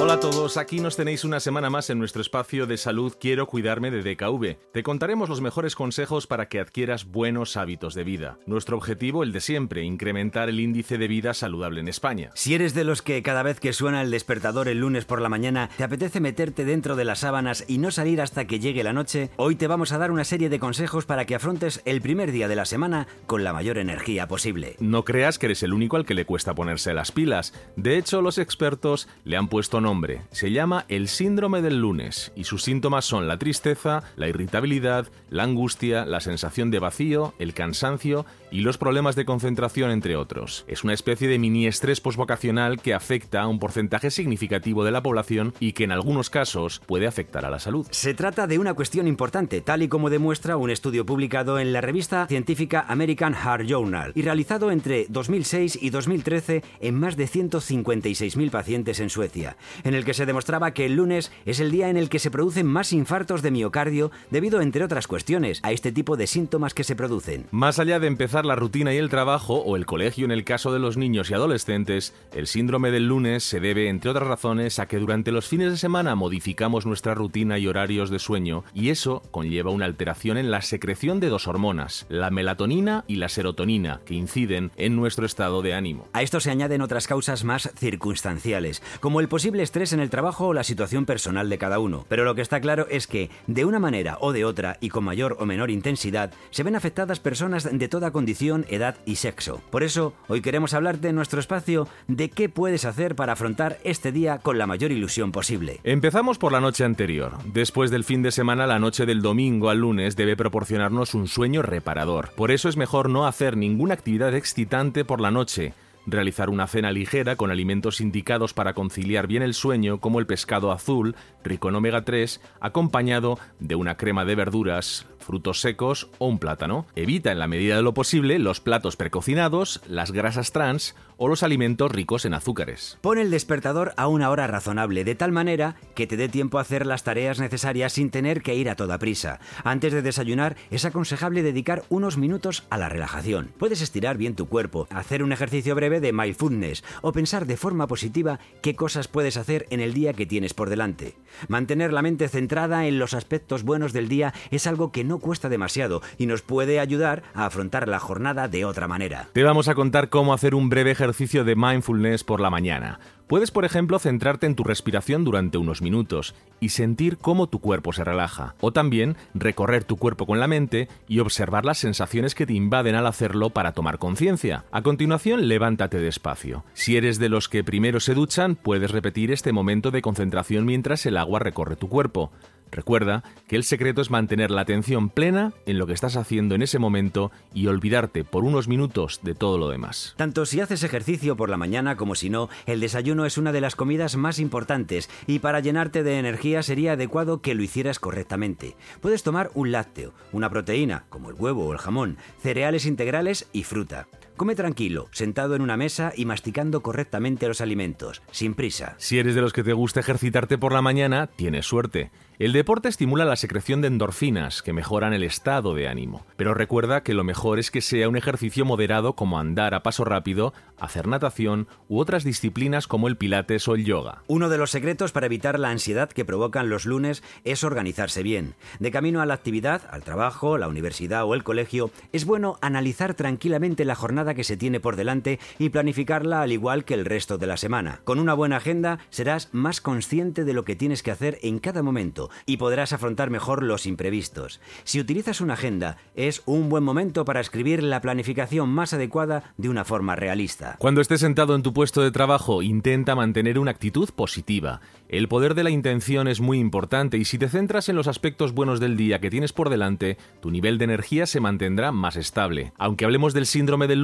Hola a todos, aquí nos tenéis una semana más en nuestro espacio de salud Quiero cuidarme de DKV. Te contaremos los mejores consejos para que adquieras buenos hábitos de vida. Nuestro objetivo, el de siempre, incrementar el índice de vida saludable en España. Si eres de los que cada vez que suena el despertador el lunes por la mañana te apetece meterte dentro de las sábanas y no salir hasta que llegue la noche, hoy te vamos a dar una serie de consejos para que afrontes el primer día de la semana con la mayor energía posible. No creas que eres el único al que le cuesta ponerse las pilas. De hecho, los expertos le han puesto nombre. Se llama el síndrome del lunes y sus síntomas son la tristeza, la irritabilidad, la angustia, la sensación de vacío, el cansancio y los problemas de concentración, entre otros. Es una especie de mini estrés posvocacional que afecta a un porcentaje significativo de la población y que en algunos casos puede afectar a la salud. Se trata de una cuestión importante, tal y como demuestra un estudio publicado en la revista científica American Heart Journal y realizado entre 2006 y 2013 en más de 156.000 pacientes en Suecia, en el que se demostraba que el lunes es el día en el que se producen más infartos de miocardio debido, entre otras cuestiones, a este tipo de síntomas que se producen. Más allá de empezar la rutina y el trabajo, o el colegio en el caso de los niños y adolescentes, el síndrome del lunes se debe, entre otras razones, a que durante los fines de semana modificamos nuestra rutina y horarios de sueño, y eso conlleva una alteración en la secreción de dos hormonas, la melatonina y la serotonina, que inciden en nuestro estado de ánimo. A esto se añaden otras causas más circunstanciales, como el posible estrés en el trabajo o la situación personal de cada uno. Pero lo que está claro es que, de una manera o de otra, y con mayor o menor intensidad, se ven afectadas personas de toda condición, edad y sexo. Por eso, hoy queremos hablarte en nuestro espacio de qué puedes hacer para afrontar este día con la mayor ilusión posible. Empezamos por la noche anterior. Después del fin de semana, la noche del domingo al lunes debe proporcionarnos un sueño reparador. Por eso es mejor no hacer ninguna actividad excitante por la noche realizar una cena ligera con alimentos indicados para conciliar bien el sueño, como el pescado azul, rico en omega 3, acompañado de una crema de verduras, frutos secos o un plátano. Evita en la medida de lo posible los platos precocinados, las grasas trans o los alimentos ricos en azúcares. Pon el despertador a una hora razonable, de tal manera que te dé tiempo a hacer las tareas necesarias sin tener que ir a toda prisa. Antes de desayunar, es aconsejable dedicar unos minutos a la relajación. Puedes estirar bien tu cuerpo, hacer un ejercicio breve de mindfulness o pensar de forma positiva qué cosas puedes hacer en el día que tienes por delante. Mantener la mente centrada en los aspectos buenos del día es algo que no cuesta demasiado y nos puede ayudar a afrontar la jornada de otra manera. Te vamos a contar cómo hacer un breve ejercicio de mindfulness por la mañana. Puedes, por ejemplo, centrarte en tu respiración durante unos minutos y sentir cómo tu cuerpo se relaja, o también recorrer tu cuerpo con la mente y observar las sensaciones que te invaden al hacerlo para tomar conciencia. A continuación, levántate despacio. Si eres de los que primero se duchan, puedes repetir este momento de concentración mientras el agua recorre tu cuerpo. Recuerda que el secreto es mantener la atención plena en lo que estás haciendo en ese momento y olvidarte por unos minutos de todo lo demás. Tanto si haces ejercicio por la mañana como si no, el desayuno es una de las comidas más importantes y para llenarte de energía sería adecuado que lo hicieras correctamente. Puedes tomar un lácteo, una proteína, como el huevo o el jamón, cereales integrales y fruta. Come tranquilo, sentado en una mesa y masticando correctamente los alimentos, sin prisa. Si eres de los que te gusta ejercitarte por la mañana, tienes suerte. El deporte estimula la secreción de endorfinas, que mejoran el estado de ánimo. Pero recuerda que lo mejor es que sea un ejercicio moderado como andar a paso rápido, hacer natación u otras disciplinas como el pilates o el yoga. Uno de los secretos para evitar la ansiedad que provocan los lunes es organizarse bien. De camino a la actividad, al trabajo, la universidad o el colegio, es bueno analizar tranquilamente la jornada que se tiene por delante y planificarla al igual que el resto de la semana. Con una buena agenda serás más consciente de lo que tienes que hacer en cada momento y podrás afrontar mejor los imprevistos. Si utilizas una agenda, es un buen momento para escribir la planificación más adecuada de una forma realista. Cuando estés sentado en tu puesto de trabajo, intenta mantener una actitud positiva. El poder de la intención es muy importante y si te centras en los aspectos buenos del día que tienes por delante, tu nivel de energía se mantendrá más estable. Aunque hablemos del síndrome del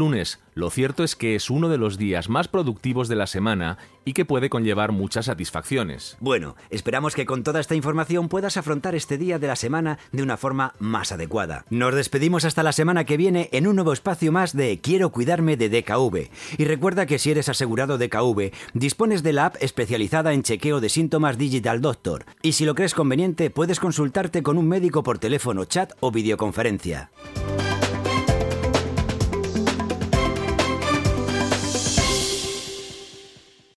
lo cierto es que es uno de los días más productivos de la semana y que puede conllevar muchas satisfacciones. Bueno, esperamos que con toda esta información puedas afrontar este día de la semana de una forma más adecuada. Nos despedimos hasta la semana que viene en un nuevo espacio más de Quiero cuidarme de DKV. Y recuerda que si eres asegurado DKV, dispones de la app especializada en chequeo de síntomas Digital Doctor. Y si lo crees conveniente, puedes consultarte con un médico por teléfono, chat o videoconferencia.